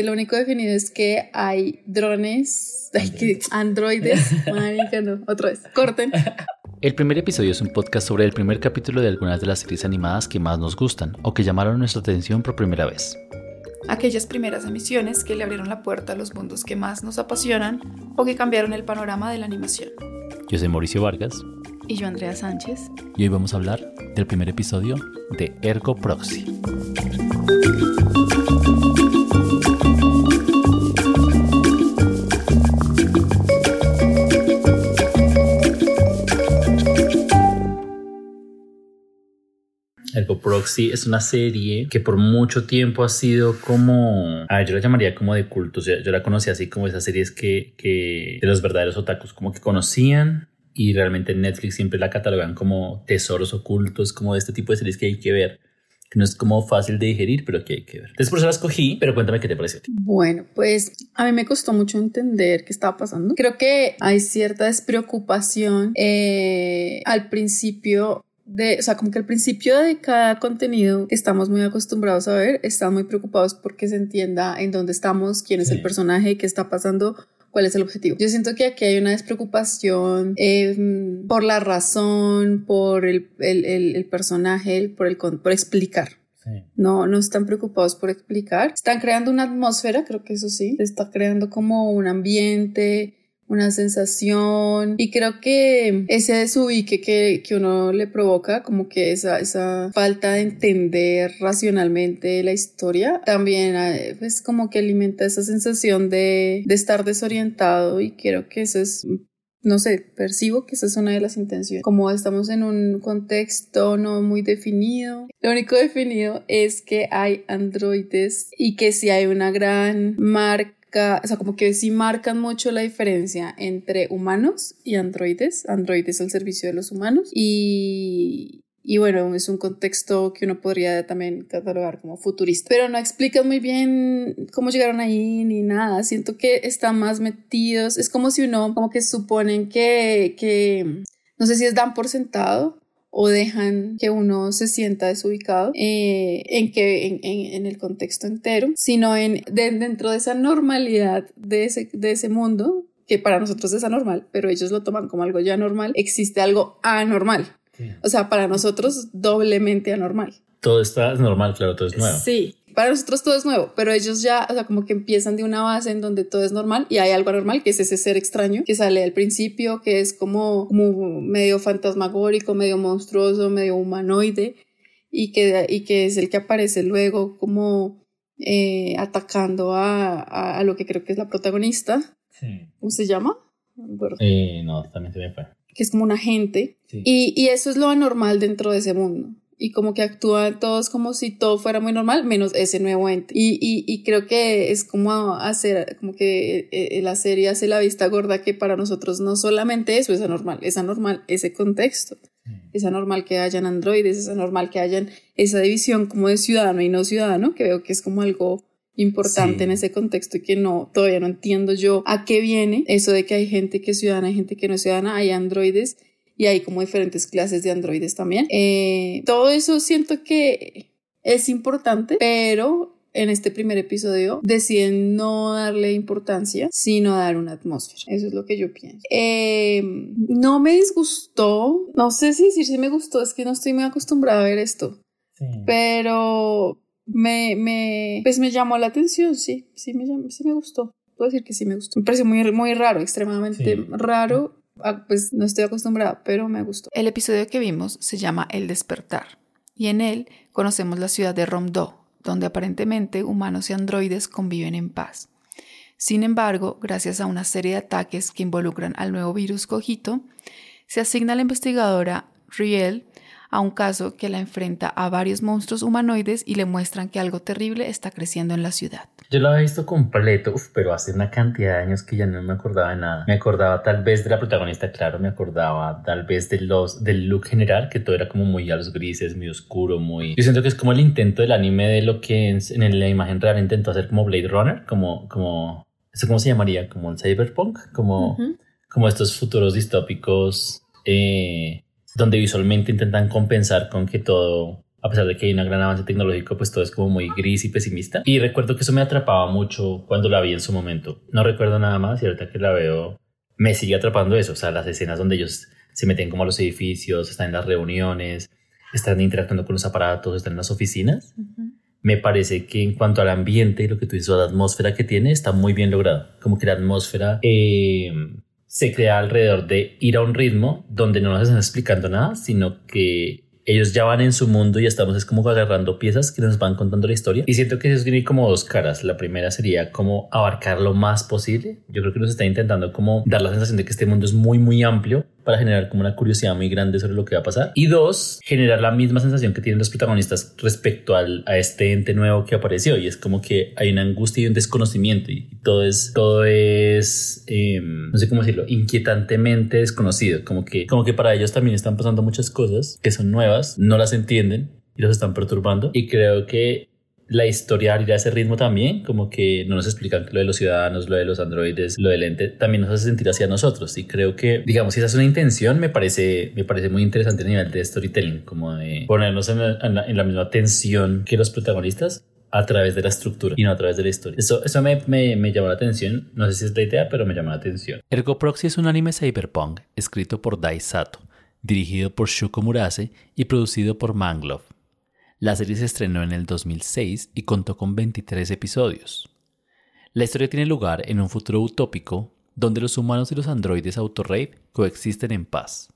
Lo único definido es que hay drones, hay que androides, marica, no, otra vez, corten. El primer episodio es un podcast sobre el primer capítulo de algunas de las series animadas que más nos gustan o que llamaron nuestra atención por primera vez. Aquellas primeras emisiones que le abrieron la puerta a los mundos que más nos apasionan o que cambiaron el panorama de la animación. Yo soy Mauricio Vargas. Y yo Andrea Sánchez. Y hoy vamos a hablar del primer episodio de Ergo Proxy. Ergo Proxy es una serie que por mucho tiempo ha sido como, a ver, yo la llamaría como de culto, o sea, yo la conocí así como esas series que, que de los verdaderos otakus como que conocían y realmente Netflix siempre la catalogan como tesoros ocultos, como este tipo de series que hay que ver que no es como fácil de digerir, pero que hay que ver. Entonces por eso la escogí, pero cuéntame qué te pareció. Bueno, pues a mí me costó mucho entender qué estaba pasando. Creo que hay cierta despreocupación eh, al principio de, o sea, como que al principio de cada contenido que estamos muy acostumbrados a ver, están muy preocupados porque se entienda en dónde estamos, quién es el personaje, qué está pasando, cuál es el objetivo. Yo siento que aquí hay una despreocupación em, por la razón, por el, el, el, personaje, por, el, por explicar. No, no están preocupados por explicar. Están creando una atmósfera, creo que eso sí. Está creando como un ambiente, una sensación y creo que ese desubique que, que uno le provoca, como que esa, esa falta de entender racionalmente la historia, también eh, pues como que alimenta esa sensación de, de estar desorientado y creo que eso es no sé, percibo que esa es una de las intenciones. Como estamos en un contexto no muy definido, lo único definido es que hay androides y que si hay una gran marca o sea, como que sí marcan mucho la diferencia entre humanos y androides. Androides al servicio de los humanos y, y bueno, es un contexto que uno podría también catalogar como futurista. Pero no explican muy bien cómo llegaron ahí ni nada. Siento que están más metidos. Es como si uno, como que suponen que, que no sé si es dan por sentado o dejan que uno se sienta desubicado eh, en que en, en, el contexto entero, sino en dentro de esa normalidad de ese, de ese mundo que para nosotros es anormal, pero ellos lo toman como algo ya normal, existe algo anormal. O sea, para nosotros doblemente anormal. Todo está normal, claro, todo es nuevo. Sí, para nosotros todo es nuevo, pero ellos ya, o sea, como que empiezan de una base en donde todo es normal y hay algo anormal, que es ese ser extraño que sale al principio, que es como, como medio fantasmagórico, medio monstruoso, medio humanoide y que, y que es el que aparece luego como eh, atacando a, a, lo que creo que es la protagonista. Sí. ¿Cómo se llama? Eh, no, también se me fue. Que es como un agente. Y, y eso es lo anormal dentro de ese mundo y como que actúan todos como si todo fuera muy normal, menos ese nuevo ente. Y, y, y creo que es como hacer, como que eh, la serie hace la vista gorda que para nosotros no solamente eso es anormal, es anormal ese contexto. Mm. Es anormal que hayan androides, es anormal que hayan esa división como de ciudadano y no ciudadano, que veo que es como algo importante en ese contexto y que no, todavía no entiendo yo a qué viene eso de que hay gente que es ciudadana, hay gente que no es ciudadana, hay androides y hay como diferentes clases de androides también. Eh, todo eso siento que es importante, pero en este primer episodio deciden no darle importancia, sino dar una atmósfera. Eso es lo que yo pienso. Eh, no me disgustó, no sé si decir si me gustó, es que no estoy muy acostumbrada a ver esto, pero me, me, pues me llamó la atención, sí, sí me, sí me gustó. Puedo decir que sí me gustó. Me pareció muy, muy raro, extremadamente raro pues no estoy acostumbrada, pero me gustó. El episodio que vimos se llama El despertar y en él conocemos la ciudad de Romdo, donde aparentemente humanos y androides conviven en paz. Sin embargo, gracias a una serie de ataques que involucran al nuevo virus cojito, se asigna a la investigadora Riel a un caso que la enfrenta a varios monstruos humanoides y le muestran que algo terrible está creciendo en la ciudad. Yo lo había visto completo, pero hace una cantidad de años que ya no me acordaba de nada. Me acordaba tal vez de la protagonista, claro, me acordaba tal vez de los, del look general, que todo era como muy a los grises, muy oscuro, muy... Yo siento que es como el intento del anime de lo que en, la imagen real intentó hacer como Blade Runner, como... como ¿Eso cómo se llamaría? Como un cyberpunk, como, como estos futuros distópicos eh, donde visualmente intentan compensar con que todo a pesar de que hay un gran avance tecnológico, pues todo es como muy gris y pesimista. Y recuerdo que eso me atrapaba mucho cuando la vi en su momento. No recuerdo nada más y ahorita que la veo me sigue atrapando eso, o sea, las escenas donde ellos se meten como a los edificios, están en las reuniones, están interactuando con los aparatos, están en las oficinas. Me parece que en cuanto al ambiente, lo que tú dices, la atmósfera que tiene, está muy bien logrado. Como que la atmósfera eh, se crea alrededor de ir a un ritmo donde no nos están explicando nada, sino que ellos ya van en su mundo y estamos es como agarrando piezas que nos van contando la historia. Y siento que eso tiene como dos caras. La primera sería como abarcar lo más posible. Yo creo que nos está intentando como dar la sensación de que este mundo es muy, muy amplio para generar como una curiosidad muy grande sobre lo que va a pasar. Y dos, generar la misma sensación que tienen los protagonistas respecto al, a este ente nuevo que apareció. Y es como que hay una angustia y un desconocimiento y todo es, todo es, em, no sé cómo decirlo, inquietantemente desconocido. Como que, como que para ellos también están pasando muchas cosas que son nuevas, no las entienden y los están perturbando. Y creo que la historia ir ese ritmo también, como que no nos explican lo de los ciudadanos, lo de los androides, lo del ente, también nos hace sentir hacia nosotros. Y creo que, digamos, si esa es una intención, me parece, me parece muy interesante a nivel de storytelling, como de ponernos en la, en la, misma tensión que los protagonistas a través de la estructura y no a través de la historia. Eso, eso me, me, me llamó la atención. No sé si es la idea, pero me llamó la atención. Ergo Proxy es un anime cyberpunk escrito por Dai Sato, dirigido por Shuko Murase y producido por Manglove. La serie se estrenó en el 2006 y contó con 23 episodios. La historia tiene lugar en un futuro utópico donde los humanos y los androides Autorave coexisten en paz.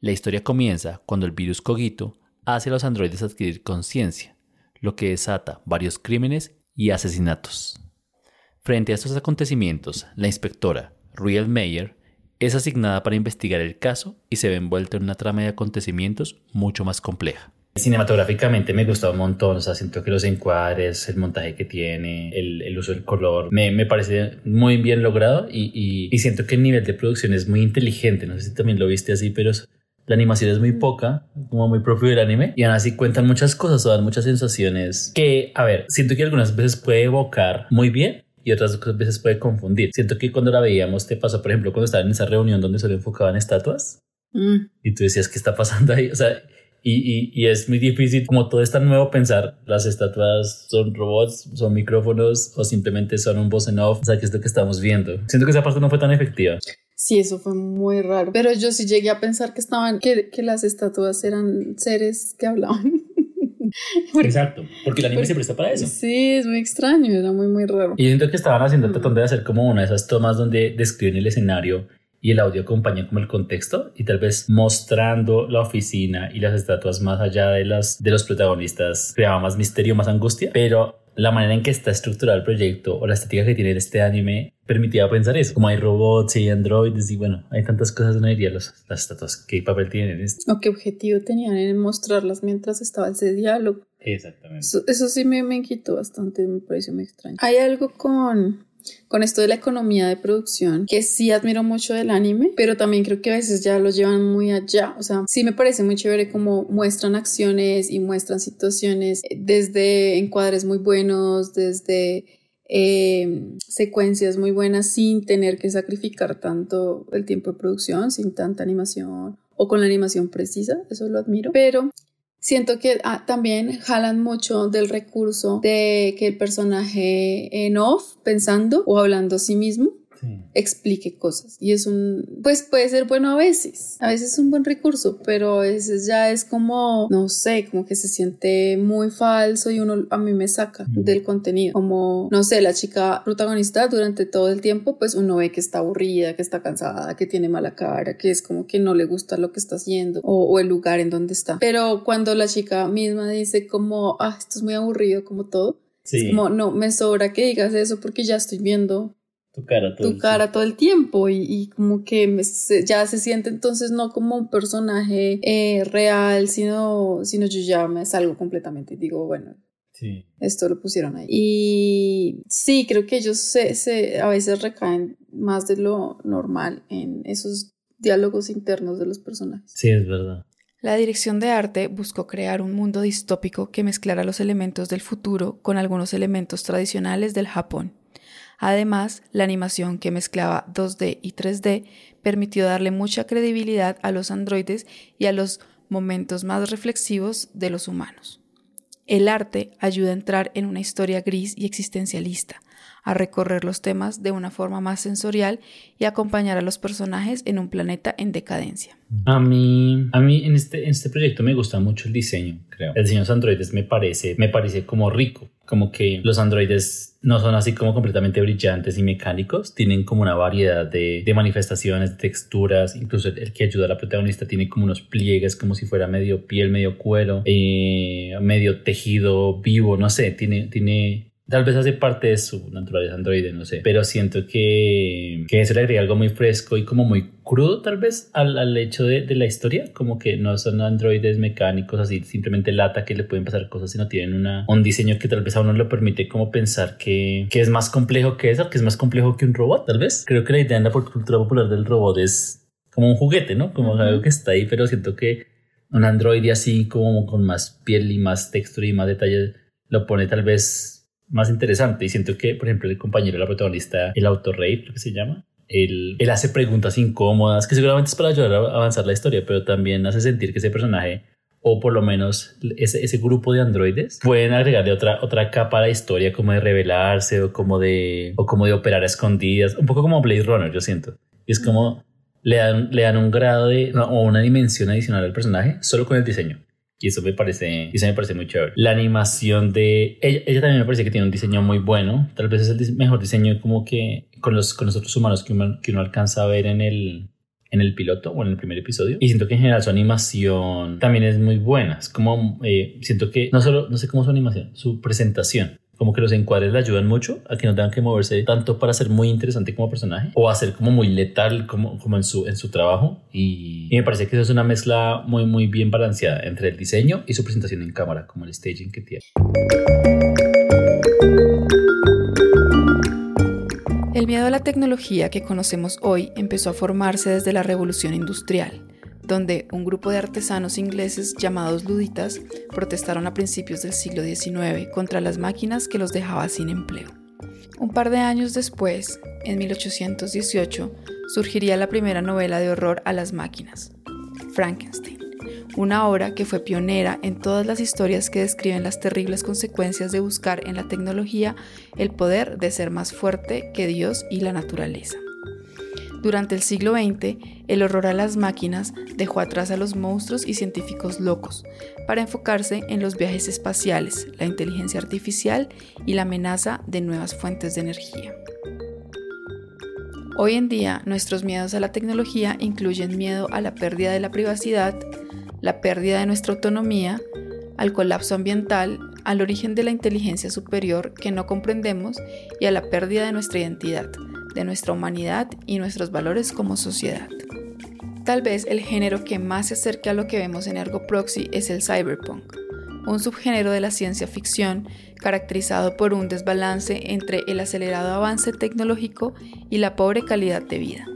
La historia comienza cuando el virus Cogito hace a los androides adquirir conciencia, lo que desata varios crímenes y asesinatos. Frente a estos acontecimientos, la inspectora Riel Meyer es asignada para investigar el caso y se ve envuelta en una trama de acontecimientos mucho más compleja. Cinematográficamente me gustó un montón, o sea, siento que los encuadres, el montaje que tiene, el, el uso del color, me, me, parece muy bien logrado y, y, siento que el nivel de producción es muy inteligente, no sé si también lo viste así, pero la animación es muy poca, como muy propio del anime, y aún así cuentan muchas cosas o dan muchas sensaciones que, a ver, siento que algunas veces puede evocar muy bien, y otras veces puede confundir. Siento que cuando la veíamos te pasó, por ejemplo, cuando estaban en esa reunión donde solo enfocaban estatuas mm. y tú decías, ¿qué está pasando ahí? O sea, y, y, es muy difícil, como todo es tan nuevo, pensar las estatuas son robots, son micrófonos o simplemente son un voz en off. O sea, que es lo que estamos viendo. Siento que esa parte no fue tan efectiva. Sí, eso fue muy raro. Pero yo sí llegué a pensar que estaban, que, que las estatuas eran seres que hablaban. Exacto, porque el anime se presta para eso. Sí, es muy extraño, era muy, muy raro. Y siento que estaban haciendo, tratando de hacer como una de esas tomas donde describen el escenario y el audio acompaña como el contexto y tal vez mostrando la oficina y las estatuas más allá de las de los protagonistas creaba más misterio, más angustia, pero la manera en que está estructurado el proyecto o la estética que tiene este anime permitía pensar eso. Como hay robots y androides y bueno, hay tantas cosas, no diría las estatuas. ¿Qué papel tienen esto? ¿O qué objetivo tenían en mostrarlas mientras estaba ese diálogo? Exactamente. Eso, sí me, me inquietó bastante, me pareció muy extraño. Hay algo con con esto de la economía de producción, que sí admiro mucho del anime, pero también creo que a veces ya lo llevan muy allá. O sea, sí me parece muy chévere como muestran acciones y muestran situaciones desde encuadres muy buenos, desde eh, secuencias muy buenas sin tener que sacrificar tanto el tiempo de producción, sin tanta animación o con la animación precisa, eso lo admiro, pero Siento que ah, también jalan mucho del recurso de que el personaje en off, pensando o hablando a sí mismo, explique cosas. Y es un, pues puede ser bueno a veces, a veces es un buen recurso, pero a veces ya es como, no sé, como que se siente muy falso y uno a mí me saca del contenido. Como, no sé, la chica protagonista durante todo el tiempo, pues uno ve que está aburrida, que está cansada, que tiene mala cara, que es como que no le gusta lo que está haciendo o, el lugar en donde está. Pero cuando la chica misma dice como, ah, esto es muy aburrido, como todo. Es como, no, me sobra que digas eso porque ya estoy viendo tu cara todo, tu cara todo el tiempo y, como que ya se siente entonces no como un personaje eh, real, sino, sino yo ya me salgo completamente y digo, bueno, sí. esto lo pusieron ahí. Y sí, creo que ellos se, se, a veces recaen más de lo normal en esos diálogos internos de los personajes. Sí, es verdad. La dirección de arte buscó crear un mundo distópico que mezclara los elementos del futuro con algunos elementos tradicionales del Japón. Además, la animación que mezclaba 2D y 3D permitió darle mucha credibilidad a los androides y a los momentos más reflexivos de los humanos. El arte ayuda a entrar en una historia gris y existencialista, a recorrer los temas de una forma más sensorial y acompañar a los personajes en un planeta en decadencia. A mí, a mí en este, en este proyecto me gusta mucho el diseño, creo. El diseño de los androides me parece, me parece como rico, como que los androides no son así como completamente brillantes y mecánicos, tienen como una variedad de, de manifestaciones, de texturas, incluso el, que ayuda a la protagonista tiene como unos pliegues como si fuera medio piel, medio cuero, eh, medio tejido vivo, no sé, tiene, tiene, Tal vez hace parte de su naturaleza androide, no sé. Pero siento que, que eso le agrega algo muy fresco y como muy crudo, tal vez, al, al hecho de, de, la historia. Como que no son androides mecánicos así, simplemente lata que le pueden pasar cosas, sino tienen una, un diseño que tal vez a uno le permite como pensar que, que es más complejo que eso, que es más complejo que un robot, tal vez. Creo que la idea en la cultura popular del robot es como un juguete, ¿no? Como algo que está ahí, pero siento que un androide así como con más piel y más textura y más detalle lo pone tal vez más interesante. Y siento que, por ejemplo, el compañero la protagonista, el autorrey, creo que se llama, él, él, hace preguntas incómodas, que seguramente es para ayudar a avanzar la historia, pero también hace sentir que ese personaje, o por lo menos ese, ese grupo de androides, pueden agregarle otra, otra capa a la historia, como de revelarse o como de, o como de operar a escondidas, un poco como Blade Runner, yo siento. Y es como le dan, le dan un grado de, o una dimensión adicional al personaje solo con el diseño. Y eso me parece, eso me parece muy chévere. La animación de ella, ella, también me parece que tiene un diseño muy bueno. Tal vez es el mejor diseño como que con los, con los otros humanos que uno, que uno alcanza a ver en el, en el piloto o en el primer episodio. Y siento que en general su animación también es muy buena. Es como, eh, siento que no solo, no sé cómo su animación, su presentación como que los encuadres le ayudan mucho a que no tengan que moverse tanto para ser muy interesante como personaje o a ser como muy letal como, como en, su, en su trabajo y, y, me parece que eso es una mezcla muy muy bien balanceada entre el diseño y su presentación en cámara como el staging que tiene. El miedo a la tecnología que conocemos hoy empezó a formarse desde la revolución industrial donde un grupo de artesanos ingleses llamados luditas protestaron a principios del siglo XIX contra las máquinas que los dejaba sin empleo. Un par de años después, en 1818, surgiría la primera novela de horror a las máquinas, Frankenstein, una obra que fue pionera en todas las historias que describen las terribles consecuencias de buscar en la tecnología el poder de ser más fuerte que Dios y la naturaleza. Durante el siglo XX, el horror a las máquinas dejó atrás a los monstruos y científicos locos para enfocarse en los viajes espaciales, la inteligencia artificial y la amenaza de nuevas fuentes de energía. Hoy en día, nuestros miedos a la tecnología incluyen miedo a la pérdida de la privacidad, la pérdida de nuestra autonomía, al colapso ambiental, al origen de la inteligencia superior que no comprendemos y a la pérdida de nuestra identidad, de nuestra humanidad y nuestros valores como sociedad. Tal vez el género que más se acerca a lo que vemos en Ergo Proxy es el cyberpunk, un subgénero de la ciencia ficción caracterizado por un desbalance entre el acelerado avance tecnológico y la pobre calidad de vida.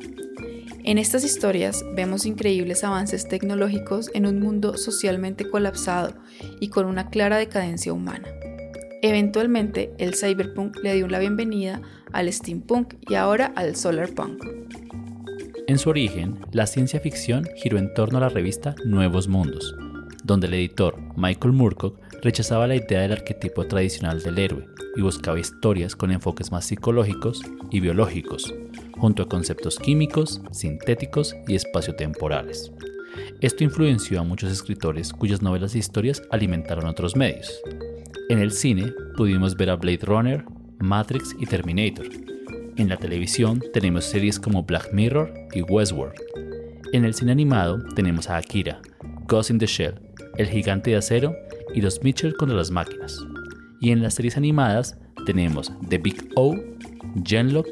En estas historias vemos increíbles avances tecnológicos en un mundo socialmente colapsado y con una clara decadencia humana. Eventualmente, el cyberpunk le dio la bienvenida al steampunk y ahora al solarpunk. En su origen, la ciencia ficción giró en torno a la revista Nuevos Mundos, donde el editor Michael Moorcock rechazaba la idea del arquetipo tradicional del héroe y buscaba historias con enfoques más psicológicos y biológicos, junto a conceptos químicos, sintéticos y espaciotemporales. Esto influenció a muchos escritores cuyas novelas e historias alimentaron otros medios, en el cine pudimos ver a Blade Runner, Matrix y Terminator. En la televisión tenemos series como Black Mirror y Westworld. En el cine animado tenemos a Akira, Ghost in the Shell, El Gigante de Acero y Los Mitchell contra las máquinas. Y en las series animadas tenemos The Big O, Genlock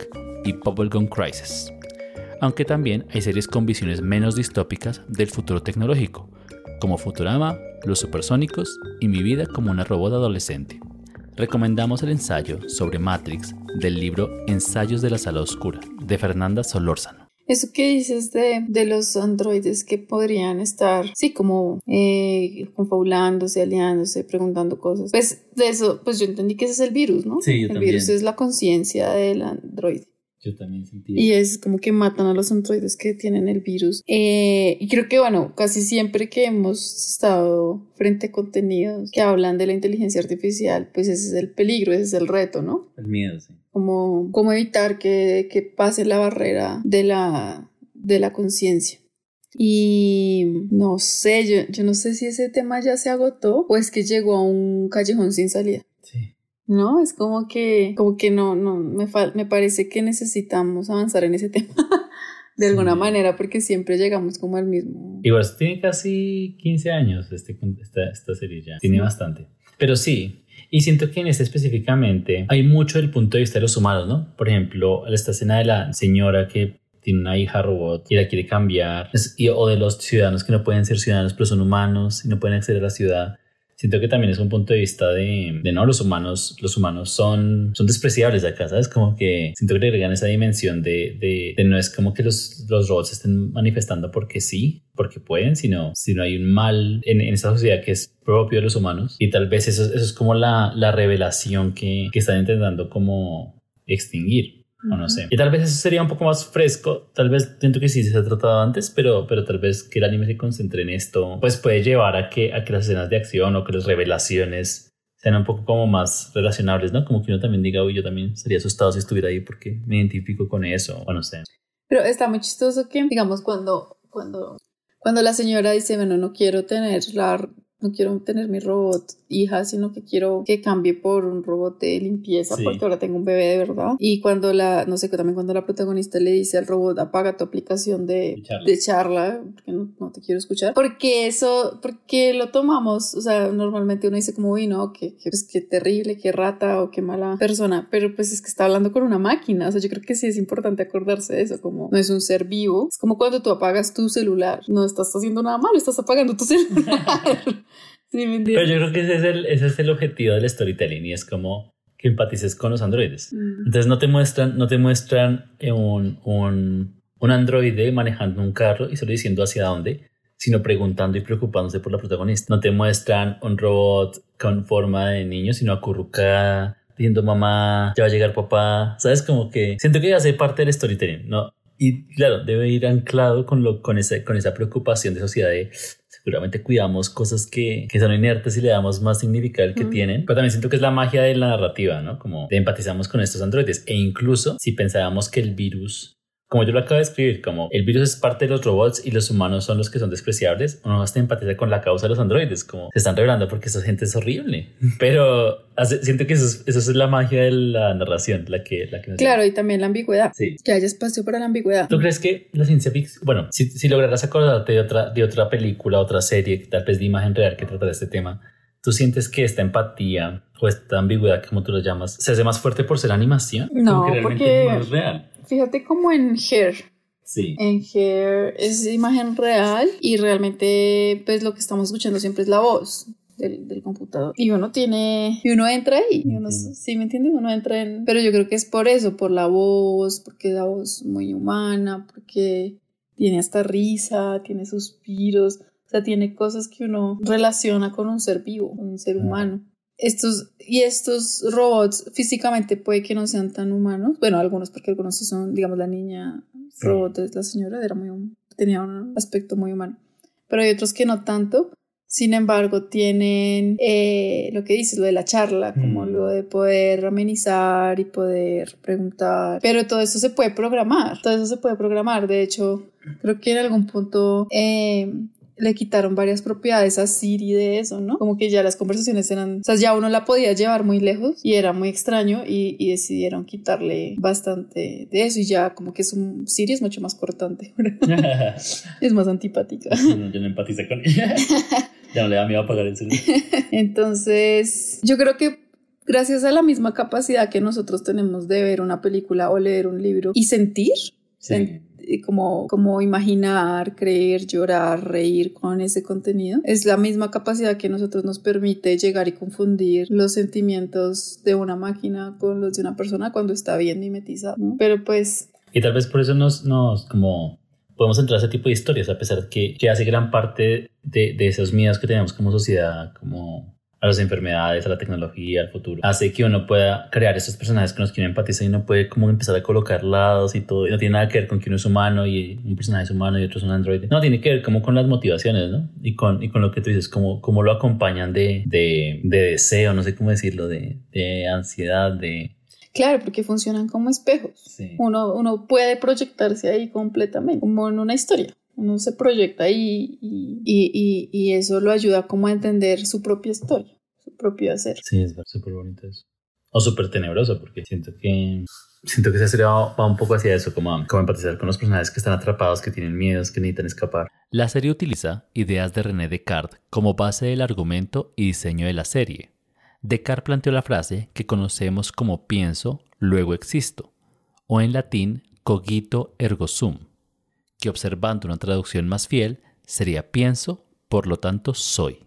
y Bubblegum Crisis. Aunque también hay series con visiones menos distópicas del futuro tecnológico, como Futurama, Los Supersónicos y Mi vida como una robot adolescente. Recomendamos el ensayo sobre Matrix del libro Ensayos de la Sala Oscura de Fernanda Solórzano. Eso que dices de, de, los androides que podrían estar, sí, como eh, confabulándose, aliándose, preguntando cosas. Pues de eso, pues yo entendí que ese es el virus, ¿no? Sí, yo El virus es la conciencia del androide. Yo también sentí. Y es como que matan a los androides que tienen el virus. Eh, y creo que, bueno, casi siempre que hemos estado frente a contenidos que hablan de la inteligencia artificial, pues ese es el peligro, ese es el reto, ¿no? El miedo, sí. Como, cómo evitar que, que pase la barrera de la, de la conciencia. Y no sé, yo, yo no sé si ese tema ya se agotó o es que llegó a un callejón sin salida. ¿No? Es como que, como que no, no, me, me parece que necesitamos avanzar en ese tema de alguna manera porque siempre llegamos como al mismo. Igual, tiene casi 15 años este, esta, esta serie ya, tiene bastante. Pero sí, y siento que en este específicamente hay mucho del punto de vista de los humanos, ¿no? Por ejemplo, esta escena de la señora que tiene una hija robot y la quiere cambiar, o de los ciudadanos que no pueden ser ciudadanos pero son humanos y no pueden acceder a la ciudad siento que también es un punto de vista de, de no, los humanos, los humanos son, son despreciables de acá, ¿sabes? Como que siento que le agregan esa dimensión de, de, de, no es como que los, los robots estén manifestando porque sí, porque pueden, sino, sino hay un mal en, en esta sociedad que es propio de los humanos. Y tal vez eso, eso es como la, la revelación que, que están intentando como extinguir o no sé. Y tal vez eso sería un poco más fresco, tal vez siento que sí se ha tratado antes, pero, pero tal vez que el anime se concentre en esto, pues puede llevar a que, a que las escenas de acción o que las revelaciones sean un poco como más relacionables, ¿no? Como que uno también diga, uy, yo también estaría asustado si estuviera ahí porque me identifico con eso, o no sé. Pero está muy chistoso que, digamos, cuando, cuando, cuando la señora dice, bueno, no quiero tener la no quiero tener mi robot hija, sino que quiero que cambie por un robot de limpieza porque ahora tengo un bebé de verdad. Y cuando la, no sé, también cuando la protagonista le dice al robot, apaga tu aplicación de, de charla, porque no, te quiero escuchar. Porque eso, porque lo tomamos, o sea, normalmente uno dice como, uy, no, que, que, pues, qué terrible, qué rata o qué mala persona, pero pues es que está hablando con una máquina, o sea, yo creo que sí es importante acordarse de eso, como no es un ser vivo, es como cuando tú apagas tu celular, no estás haciendo nada malo, estás apagando tu celular. Pero yo creo que ese es, el, ese es el objetivo del storytelling y es como que empatices con los androides. Mm. Entonces no te muestran, no te muestran un, un, un androide manejando un carro y solo diciendo hacia dónde, sino preguntando y preocupándose por la protagonista. No te muestran un robot con forma de niño, sino acurrucada, diciendo mamá, ya va a llegar papá. ¿Sabes? Como que siento que hace parte del storytelling, ¿no? Y claro, debe ir anclado con, lo, con, ese, con esa preocupación de sociedad de seguramente cuidamos cosas que, que son inertes y le damos más significado al que tienen. Pero también siento que es la magia de la narrativa, ¿no? Como empatizamos con estos androides. E incluso si pensábamos que el virus como yo lo acabo de escribir, como el virus es parte de los robots y los humanos son los que son despreciables, uno hasta empatiza con la causa de los androides, como se están revelando porque esa gente es horrible. Pero siento que eso es, eso es, la magia de la narración, la que... La que claro, y también la ambigüedad. Sí. Que haya espacio para la ambigüedad. ¿Tú crees que la ciencia ficción, bueno, si, si lograras acordarte de otra, de otra película, otra serie, tal vez de imagen real que trata de este tema, ¿Tú sientes que esta empatía o esta ambigüedad, como tú lo llamas, se hace más fuerte por ser animación? No, porque no es real. Fíjate como en Hair. Sí. En Hair es imagen real y realmente pues lo que estamos escuchando siempre es la voz. Del, del, computador. Y uno tiene, y uno entra ahí, y uno, sí, ¿me entiendes? Uno entra en, pero yo creo que es por eso, por la voz, porque la voz muy humana, porque tiene hasta risa, tiene suspiros, o sea, tiene cosas que uno relaciona con un ser vivo, un ser humano. Estos, y estos robots físicamente puede que no sean tan humanos. Bueno, algunos, porque algunos sí son, digamos, la niña robot la señora, era muy, tenía un aspecto muy humano. Pero hay otros que no tanto. Sin embargo, tienen eh, lo que dices, lo de la charla, como mm. lo de poder amenizar y poder preguntar. Pero todo eso se puede programar, todo eso se puede programar. De hecho, creo que en algún punto eh, le quitaron varias propiedades a Siri de eso, ¿no? Como que ya las conversaciones eran, o sea, ya uno la podía llevar muy lejos y era muy extraño y, y decidieron quitarle bastante de eso y ya como que es un Siri es mucho más cortante. es más antipática. yo no empatizo con ella. ya no le da miedo apagar el celular. Entonces, yo creo que gracias a la misma capacidad que nosotros tenemos de ver una película o leer un libro y sentir, sí como, como imaginar, creer, llorar, reír con ese contenido. Es la misma capacidad que nosotros nos permite llegar y confundir los sentimientos de una máquina con los de una persona cuando está bien mimetizado. Pero pues... Y tal vez por eso nos, nos como podemos entrar a ese tipo de historias, a pesar que, que hace gran parte de, de esos miedos que tenemos como sociedad, como a las enfermedades, a la tecnología, al futuro, hace que uno pueda crear esos personajes con los que uno empatiza y uno puede como empezar a colocar lados y todo. Y no tiene nada que ver con que uno es humano y un personaje es humano y otro es un androide. No, tiene que ver como con las motivaciones, ¿no? Y con, y con lo que tú dices, como, como lo acompañan de, de, de deseo, no sé cómo decirlo, de, de ansiedad, de... Claro, porque funcionan como espejos. Sí. Uno, uno puede proyectarse ahí completamente, como en una historia uno se proyecta ahí y, y, y, eso lo ayuda como a entender su propia historia, su propio hacer. Sí, es súper bonito eso. O súper tenebroso, porque siento que siento que esa serie va, va, un poco hacia eso, como, como empatizar con los personajes que están atrapados, que tienen miedos, que necesitan escapar. La serie utiliza ideas de René Descartes como base del argumento y diseño de la serie. Descartes planteó la frase que conocemos como pienso, luego existo, o en latín cogito ergo sum que observando una traducción más fiel sería pienso, por lo tanto soy.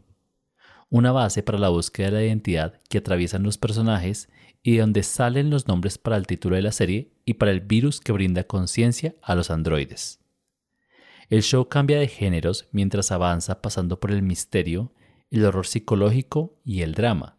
Una base para la búsqueda de la identidad que atraviesan los personajes y de donde salen los nombres para el título de la serie y para el virus que brinda conciencia a los androides. El show cambia de géneros mientras avanza pasando por el misterio, el horror psicológico y el drama.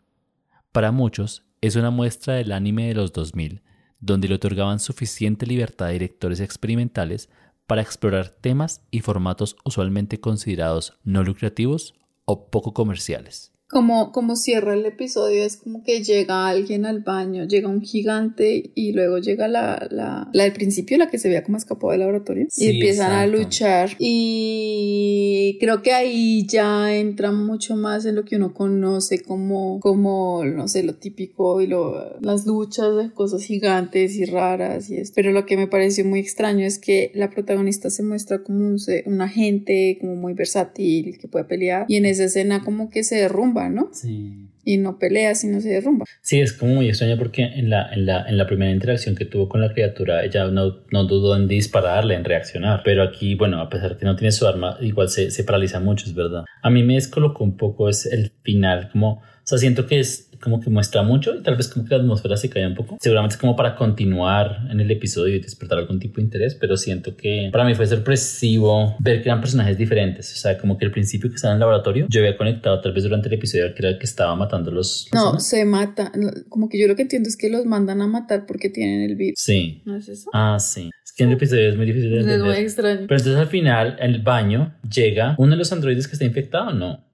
Para muchos es una muestra del anime de los 2000, donde le otorgaban suficiente libertad a directores experimentales para explorar temas y formatos usualmente considerados no lucrativos o poco comerciales. Como, como cierra el episodio, es como que llega alguien al baño, llega un gigante y luego llega la, la, la del principio, la que se veía como escapó del laboratorio, Sí, y empiezan a luchar. Y creo que ahí ya entra mucho más en lo que uno conoce como, como no sé, lo típico y lo, las luchas de cosas gigantes y raras y esto. Pero lo que me pareció muy extraño es que la protagonista se muestra como un, se- un agente como muy versátil que puede pelear y en esa escena como que se derrumba, ¿no? Sí. Y no pelea, sino se derrumba. Sí, es como muy extraño porque en la, en la, en la primera interacción que tuvo con la criatura, ella no, no dudó en dispararle, en reaccionar. Pero aquí, bueno, a pesar que no tiene su arma, igual se, se paraliza mucho, es verdad. A mí me descolocó un poco es el final, como, o sea, siento que es como que muestra mucho y tal vez como que la atmósfera se cae un poco. Seguramente es como para continuar en el episodio y despertar algún tipo de interés, pero siento que para mí fue sorpresivo ver que eran personajes diferentes. O sea, como que al principio que estaban en el laboratorio, yo había conectado tal vez durante el episodio que era el que estaba matando los... No, se mata. Como que yo lo que entiendo es que los mandan a matar porque tienen el virus. Sí. ¿No es eso? Ah, sí. Es que en el episodio es muy difícil de es muy entender. extraño. Pero entonces al final, en el baño, llega uno de los androides que está infectado, ¿no?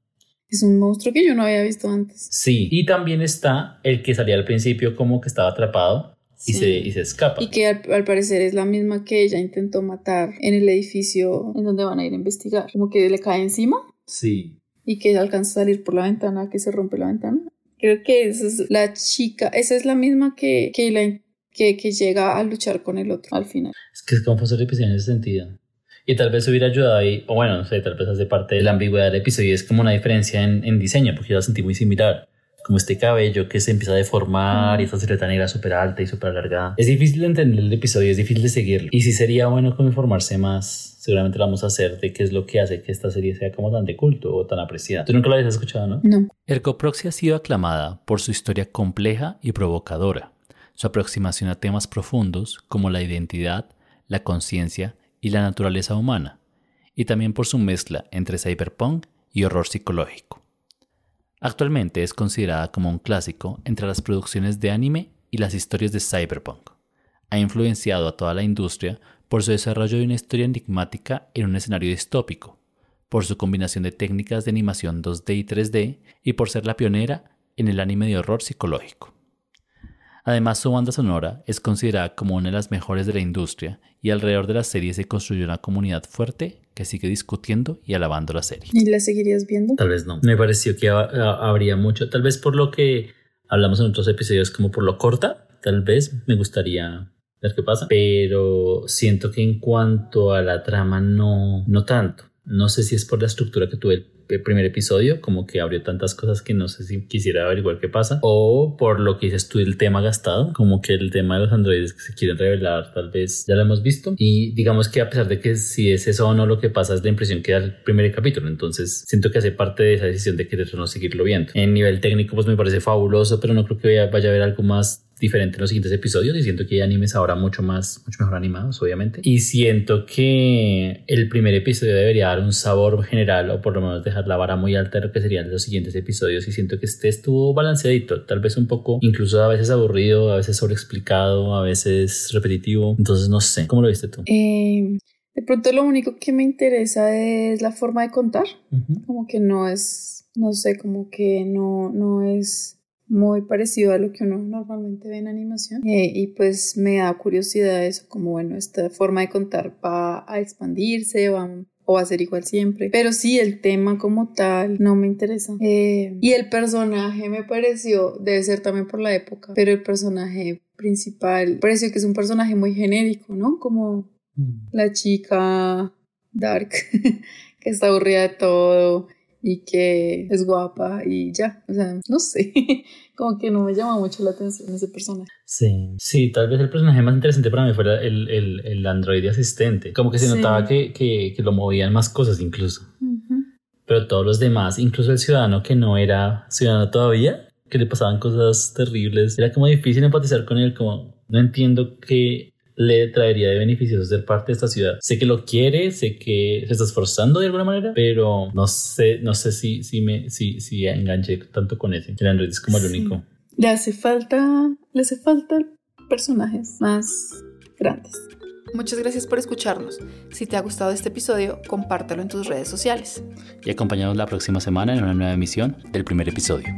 Es un monstruo que yo no había visto antes. Sí. Y también está el que salía al principio como que estaba atrapado y, Sí. se, y se escapa. Y que al, al parecer es la misma que ella intentó matar en el edificio en donde van a ir a investigar. Como que le cae encima Sí. y que alcanza a salir por la ventana, que se rompe la ventana. Creo que esa es la chica, esa es la misma que, que, la, que, que llega a luchar con el otro al final. Es que es confuso en ese sentido. Y tal vez hubiera ayudado ahí, o bueno, no sé, tal vez hace parte de la ambigüedad del episodio. Es como una diferencia en, en diseño, porque yo la sentí muy similar. Como este cabello que se empieza a deformar y esta silueta negra súper alta y súper alargada. Es difícil de entender el episodio, es difícil de seguirlo. Y si sería bueno como informarse más, seguramente lo vamos a hacer de qué es lo que hace que esta serie sea como tan de culto o tan apreciada. Tú nunca la habías escuchado, ¿no? No. Ergoproxy ha sido aclamada por su historia compleja y provocadora, su aproximación a temas profundos como la identidad, la conciencia y la naturaleza humana, y también por su mezcla entre cyberpunk y horror psicológico. Actualmente es considerada como un clásico entre las producciones de anime y las historias de cyberpunk. Ha influenciado a toda la industria por su desarrollo de una historia enigmática en un escenario distópico, por su combinación de técnicas de animación 2D y 3D y por ser la pionera en el anime de horror psicológico. Además, su banda sonora es considerada como una de las mejores de la industria y alrededor de la serie se construyó una comunidad fuerte que sigue discutiendo y alabando la serie. ¿Y la seguirías viendo? Tal vez no. Me pareció que ha- ha- habría mucho, tal vez por lo que hablamos en otros episodios, como por lo corta, tal vez me gustaría ver qué pasa, pero siento que en cuanto a la trama no, no tanto. No sé si es por la estructura que tuve el primer episodio, como que abrió tantas cosas que no sé si quisiera averiguar qué pasa, o por lo que dices tú, el tema gastado, como que el tema de los androides que se quieren revelar, tal vez ya lo hemos visto, y digamos que a pesar de que si es eso o no lo que pasa, es la impresión que da el primer capítulo, entonces siento que hace parte de esa decisión de querer no seguirlo viendo. En nivel técnico, pues me parece fabuloso, pero no creo que vaya a haber algo más diferente en los siguientes episodios y siento que hay animes ahora mucho más, mucho mejor animados, obviamente. Y siento que el primer episodio debería dar un sabor general o por lo menos dejar la vara muy alta de lo que serían los siguientes episodios y siento que este estuvo balanceadito, tal vez un poco, incluso a veces aburrido, a veces sobreexplicado, a veces repetitivo. Entonces no sé, ¿cómo lo viste tú? Eh, de pronto lo único que me interesa es la forma de contar, como que no es, no sé, como que no, no es muy parecido a lo que uno normalmente ve en animación. Eh, y pues me da curiosidad eso, como bueno, esta forma de contar va a expandirse, va, o va a ser igual siempre. Pero sí, el tema como tal no me interesa. Eh, y el personaje me pareció, debe ser también por la época, pero el personaje principal pareció que es un personaje muy genérico, ¿no? Como mm. la chica dark que está aburrida de todo y que es guapa y ya, o sea, no sé, como que no me llama mucho la atención ese personaje. Sí, sí, tal vez el personaje más interesante para mí fuera el, el, el androide asistente, como que se notaba que, que, que, lo movían más cosas incluso, pero todos los demás, incluso el ciudadano que no era ciudadano todavía, que le pasaban cosas terribles, era como difícil empatizar con él, como no entiendo que le traería de beneficios ser parte de esta ciudad. Sé que lo quiere, sé que se está esforzando de alguna manera, pero no sé, no sé si, si me, si, si enganché tanto con ese. El Android es como el único. Le hace falta, le hace falta personajes más grandes. Muchas gracias por escucharnos. Si te ha gustado este episodio, compártelo en tus redes sociales. Y acompañanos la próxima semana en una nueva emisión del primer episodio.